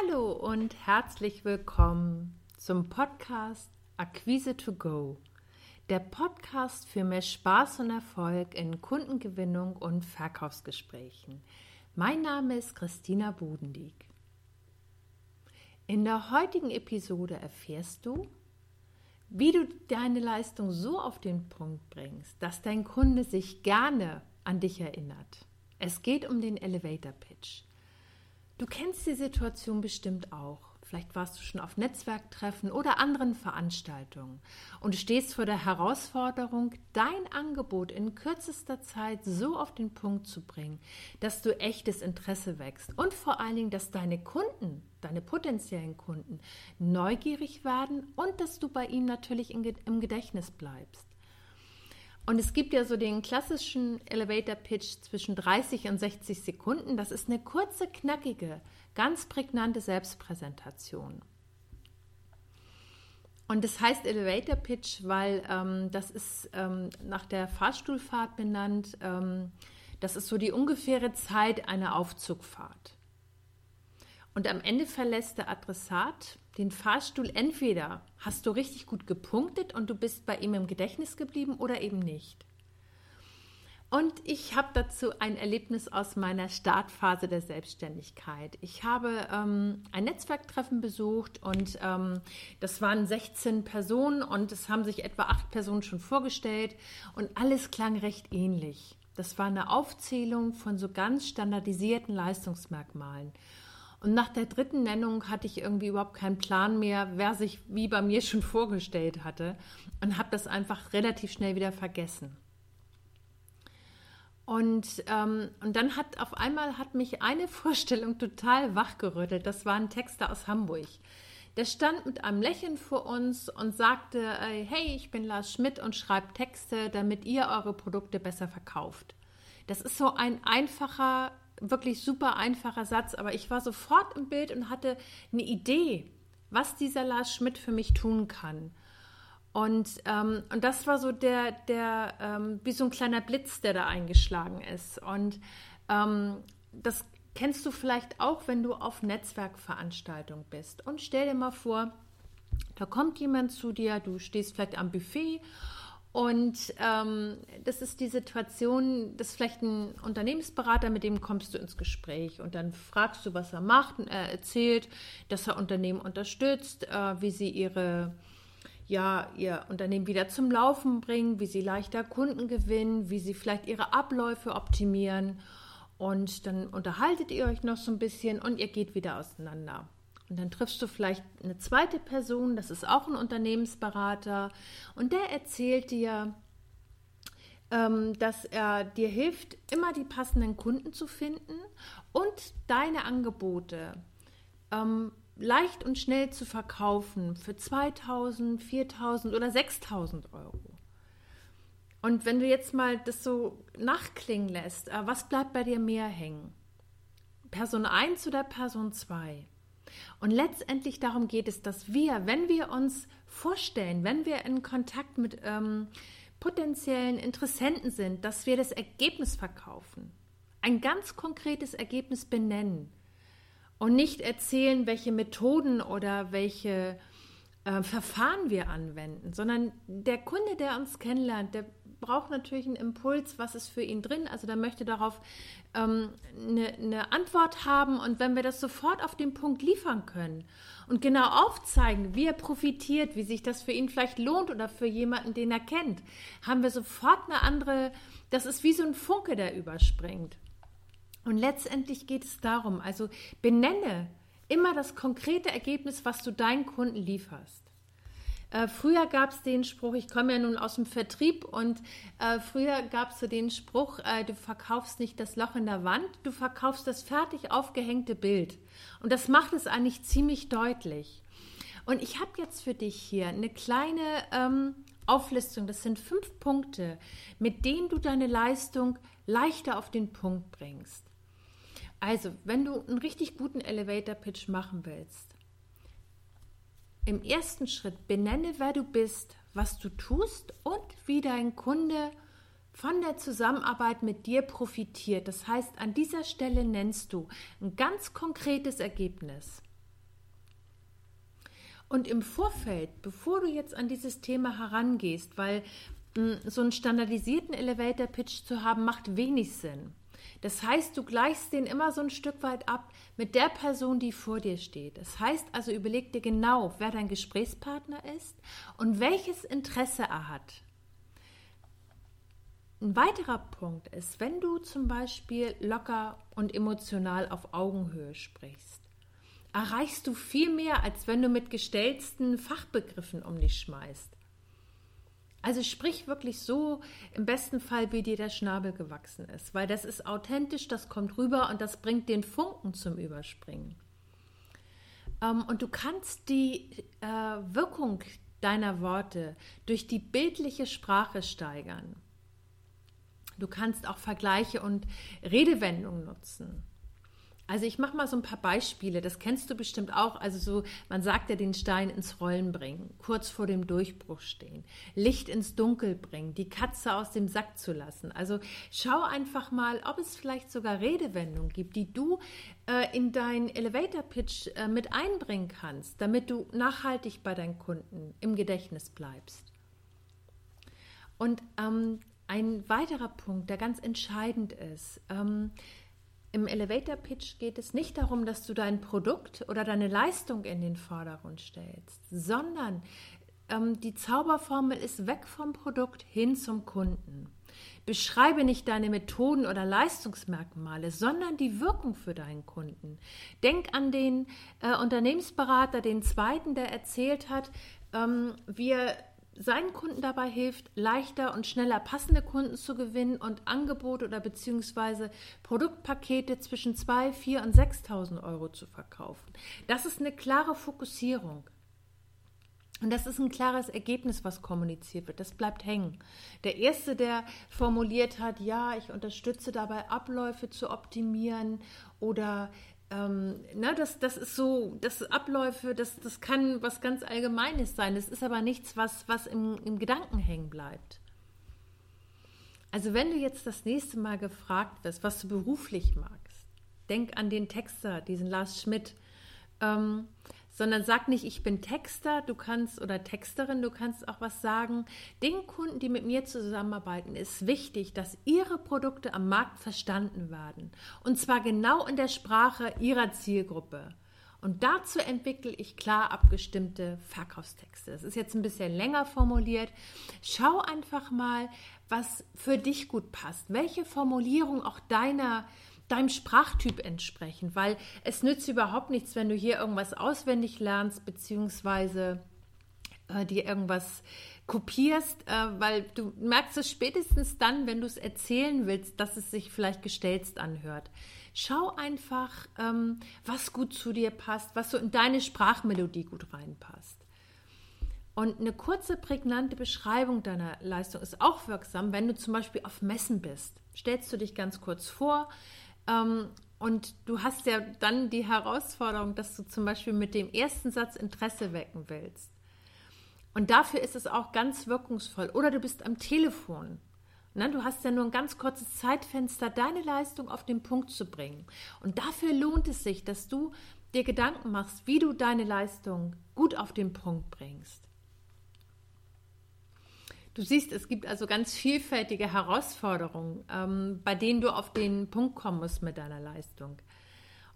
Hallo und herzlich willkommen zum Podcast Akquise to Go. Der Podcast für mehr Spaß und Erfolg in Kundengewinnung und Verkaufsgesprächen. Mein Name ist Christina Budendieck. In der heutigen Episode erfährst du, wie du deine Leistung so auf den Punkt bringst, dass dein Kunde sich gerne an dich erinnert. Es geht um den Elevator Pitch. Du kennst die Situation bestimmt auch. Vielleicht warst du schon auf Netzwerktreffen oder anderen Veranstaltungen und stehst vor der Herausforderung, dein Angebot in kürzester Zeit so auf den Punkt zu bringen, dass du echtes Interesse wächst und vor allen Dingen, dass deine Kunden, deine potenziellen Kunden neugierig werden und dass du bei ihnen natürlich im Gedächtnis bleibst. Und es gibt ja so den klassischen Elevator Pitch zwischen 30 und 60 Sekunden. Das ist eine kurze, knackige, ganz prägnante Selbstpräsentation. Und das heißt Elevator Pitch, weil ähm, das ist ähm, nach der Fahrstuhlfahrt benannt. Ähm, das ist so die ungefähre Zeit einer Aufzugfahrt. Und am Ende verlässt der Adressat den Fahrstuhl entweder hast du richtig gut gepunktet und du bist bei ihm im Gedächtnis geblieben oder eben nicht. Und ich habe dazu ein Erlebnis aus meiner Startphase der Selbstständigkeit. Ich habe ähm, ein Netzwerktreffen besucht und ähm, das waren 16 Personen und es haben sich etwa acht Personen schon vorgestellt und alles klang recht ähnlich. Das war eine Aufzählung von so ganz standardisierten Leistungsmerkmalen. Und nach der dritten Nennung hatte ich irgendwie überhaupt keinen Plan mehr, wer sich wie bei mir schon vorgestellt hatte und habe das einfach relativ schnell wieder vergessen. Und, ähm, und dann hat auf einmal hat mich eine Vorstellung total wachgerüttelt. Das war ein Texter aus Hamburg. Der stand mit einem Lächeln vor uns und sagte, äh, hey, ich bin Lars Schmidt und schreibe Texte, damit ihr eure Produkte besser verkauft. Das ist so ein einfacher wirklich super einfacher Satz, aber ich war sofort im Bild und hatte eine Idee, was dieser Lars Schmidt für mich tun kann. Und, ähm, und das war so der, der ähm, wie so ein kleiner Blitz, der da eingeschlagen ist. Und ähm, das kennst du vielleicht auch, wenn du auf Netzwerkveranstaltung bist. Und stell dir mal vor, da kommt jemand zu dir, du stehst vielleicht am Buffet und ähm, das ist die Situation, das ist vielleicht ein Unternehmensberater, mit dem kommst du ins Gespräch und dann fragst du, was er macht und er erzählt, dass er Unternehmen unterstützt, äh, wie sie ihre ja, ihr Unternehmen wieder zum Laufen bringen, wie sie leichter Kunden gewinnen, wie sie vielleicht ihre Abläufe optimieren. Und dann unterhaltet ihr euch noch so ein bisschen und ihr geht wieder auseinander. Und dann triffst du vielleicht eine zweite Person, das ist auch ein Unternehmensberater, und der erzählt dir, ähm, dass er dir hilft, immer die passenden Kunden zu finden und deine Angebote ähm, leicht und schnell zu verkaufen für 2000, 4000 oder 6000 Euro. Und wenn du jetzt mal das so nachklingen lässt, äh, was bleibt bei dir mehr hängen? Person 1 oder Person 2? Und letztendlich darum geht es, dass wir, wenn wir uns vorstellen, wenn wir in Kontakt mit ähm, potenziellen Interessenten sind, dass wir das Ergebnis verkaufen. Ein ganz konkretes Ergebnis benennen und nicht erzählen, welche Methoden oder welche äh, Verfahren wir anwenden, sondern der Kunde, der uns kennenlernt, der braucht natürlich einen Impuls, was ist für ihn drin. Also der möchte darauf ähm, eine, eine Antwort haben und wenn wir das sofort auf den Punkt liefern können und genau aufzeigen, wie er profitiert, wie sich das für ihn vielleicht lohnt oder für jemanden, den er kennt, haben wir sofort eine andere, das ist wie so ein Funke, der überspringt. Und letztendlich geht es darum, also benenne immer das konkrete Ergebnis, was du deinen Kunden lieferst. Äh, früher gab es den Spruch, ich komme ja nun aus dem Vertrieb und äh, früher gab es so den Spruch, äh, du verkaufst nicht das Loch in der Wand, du verkaufst das fertig aufgehängte Bild. Und das macht es eigentlich ziemlich deutlich. Und ich habe jetzt für dich hier eine kleine ähm, Auflistung, das sind fünf Punkte, mit denen du deine Leistung leichter auf den Punkt bringst. Also, wenn du einen richtig guten Elevator-Pitch machen willst, im ersten Schritt benenne, wer du bist, was du tust und wie dein Kunde von der Zusammenarbeit mit dir profitiert. Das heißt, an dieser Stelle nennst du ein ganz konkretes Ergebnis. Und im Vorfeld, bevor du jetzt an dieses Thema herangehst, weil mh, hm, so einen standardisierten Elevator Pitch zu haben, macht wenig Sinn. Das heißt, du gleichst den immer so ein Stück weit ab mit der Person, die vor dir steht. Das heißt also, überleg dir genau, wer dein Gesprächspartner ist und welches Interesse er hat. Ein weiterer Punkt ist, wenn du zum Beispiel locker und emotional auf Augenhöhe sprichst, erreichst du viel mehr, als wenn du mit gestellten Fachbegriffen um dich schmeißt. Also sprich wirklich so, im besten Fall, wie dir der Schnabel gewachsen ist, weil das ist authentisch, das kommt rüber und das bringt den Funken zum Überspringen. Ähm, und du kannst die äh, Wirkung deiner Worte durch die bildliche Sprache steigern. Du kannst auch Vergleiche und Redewendungen nutzen. Also ich mache mal so ein paar Beispiele, das kennst du bestimmt auch. Also so, man sagt ja den Stein ins Rollen bringen, kurz vor dem Durchbruch stehen, Licht ins Dunkel bringen, die Katze aus dem Sack zu lassen. Also schau einfach mal, ob es vielleicht sogar Redewendungen gibt, die du äh, in deinen Elevator Pitch äh, mit einbringen kannst, damit du nachhaltig bei deinen Kunden im Gedächtnis bleibst. Und ähm, ein weiterer Punkt, der ganz entscheidend ist, ähm, im Elevator Pitch geht es nicht darum, dass du dein Produkt oder deine Leistung in den Vordergrund stellst, sondern ähm, die Zauberformel ist weg vom Produkt hin zum Kunden. Beschreibe nicht deine Methoden oder Leistungsmerkmale, sondern die Wirkung für deinen Kunden. Denk an den äh, Unternehmensberater, den zweiten, der erzählt hat, ähm, wie er seinen Kunden dabei hilft, leichter und schneller passende Kunden zu gewinnen und Angebote oder beziehungsweise Produktpakete zwischen 2, 4 und 6.000 Euro zu verkaufen. Das ist eine klare Fokussierung. Und das ist ein klares Ergebnis, was kommuniziert wird. Das bleibt hängen. Der Erste, der formuliert hat, ja, ich unterstütze dabei, Abläufe zu optimieren oder ähm, na, das, das ist so, das Abläufe, das, das kann was ganz Allgemeines sein. Das ist aber nichts, was, was im, im Gedanken hängen bleibt. Also wenn du jetzt das nächste Mal gefragt wirst, was du beruflich magst, denk an den Texter, diesen Lars Schmidt. Ähm, sondern sag nicht, ich bin Texter, du kannst oder Texterin, du kannst auch was sagen. Den Kunden, die mit mir zusammenarbeiten, ist wichtig, dass ihre Produkte am Markt verstanden werden. Und zwar genau in der Sprache ihrer Zielgruppe. Und dazu entwickle ich klar abgestimmte Verkaufstexte. Das ist jetzt ein bisschen länger formuliert. Schau einfach mal, was für dich gut passt, welche Formulierung auch deiner deinem Sprachtyp entsprechen, weil es nützt überhaupt nichts, wenn du hier irgendwas auswendig lernst, beziehungsweise äh, dir irgendwas kopierst, äh, weil du merkst es spätestens dann, wenn du es erzählen willst, dass es sich vielleicht gestelzt anhört. Schau einfach, ähm, was gut zu dir passt, was so in deine Sprachmelodie gut reinpasst. Und eine kurze, prägnante Beschreibung deiner Leistung ist auch wirksam, wenn du zum Beispiel auf Messen bist. Stellst du dich ganz kurz vor, ähm, und du hast ja dann die Herausforderung, dass du zum Beispiel mit dem ersten Satz Interesse wecken willst. Und dafür ist es auch ganz wirkungsvoll. Oder du bist am Telefon. Ne, du hast ja nur ein ganz kurzes Zeitfenster, deine Leistung auf den Punkt zu bringen. Und dafür lohnt es sich, dass du dir Gedanken machst, wie du deine Leistung gut auf den Punkt bringst. Du siehst, es gibt also ganz vielfältige Herausforderungen, ähm, bei denen du auf den Punkt kommen musst mit deiner Leistung.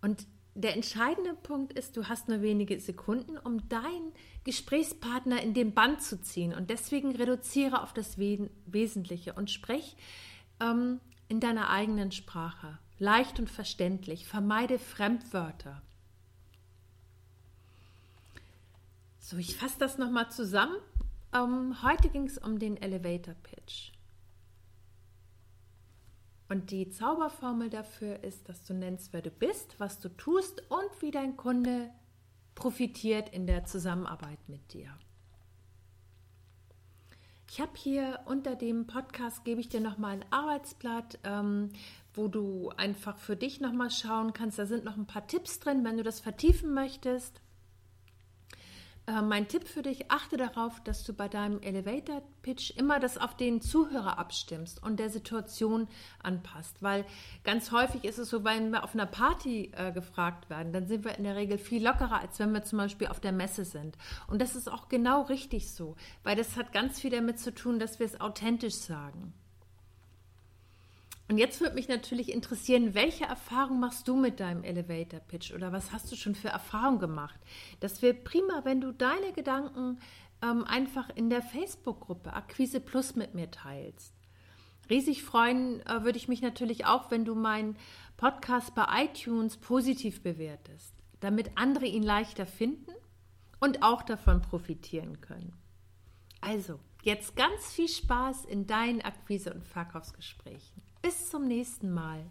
Und der entscheidende Punkt ist, du hast nur wenige Sekunden, um deinen Gesprächspartner in den Band zu ziehen. Und deswegen reduziere auf das Wesentliche und sprech ähm, in deiner eigenen Sprache. Leicht und verständlich. Vermeide Fremdwörter. So, ich fasse das nochmal zusammen. Um, heute ging es um den Elevator Pitch. Und die Zauberformel dafür ist, dass du nennst, wer du bist, was du tust und wie dein Kunde profitiert in der Zusammenarbeit mit dir. Ich habe hier unter dem Podcast gebe ich dir nochmal ein Arbeitsblatt, ähm, wo du einfach für dich nochmal schauen kannst. Da sind noch ein paar Tipps drin, wenn du das vertiefen möchtest. Äh, mein Tipp für dich, achte darauf, dass du bei deinem Elevator Pitch immer das auf den Zuhörer abstimmst und der Situation anpasst. Weil ganz häufig ist es so, wenn wir auf einer Party äh, gefragt werden, dann sind wir in der Regel viel lockerer, als wenn wir zum Beispiel auf der Messe sind. Und das ist auch genau richtig so, weil das hat ganz viel damit zu tun, dass wir es authentisch sagen. Und jetzt würde mich natürlich interessieren, welche Erfahrung machst du mit deinem Elevator Pitch oder was hast du schon für Erfahrungen gemacht? Das wäre prima, wenn du deine Gedanken ähm, einfach in der Facebook-Gruppe Akquise Plus mit mir teilst. Riesig freuen äh, würde ich mich natürlich auch, wenn du meinen Podcast bei iTunes positiv bewertest, damit andere ihn leichter finden und auch davon profitieren können. Also, jetzt ganz viel Spaß in deinen Akquise- und Verkaufsgesprächen. Bis zum nächsten Mal.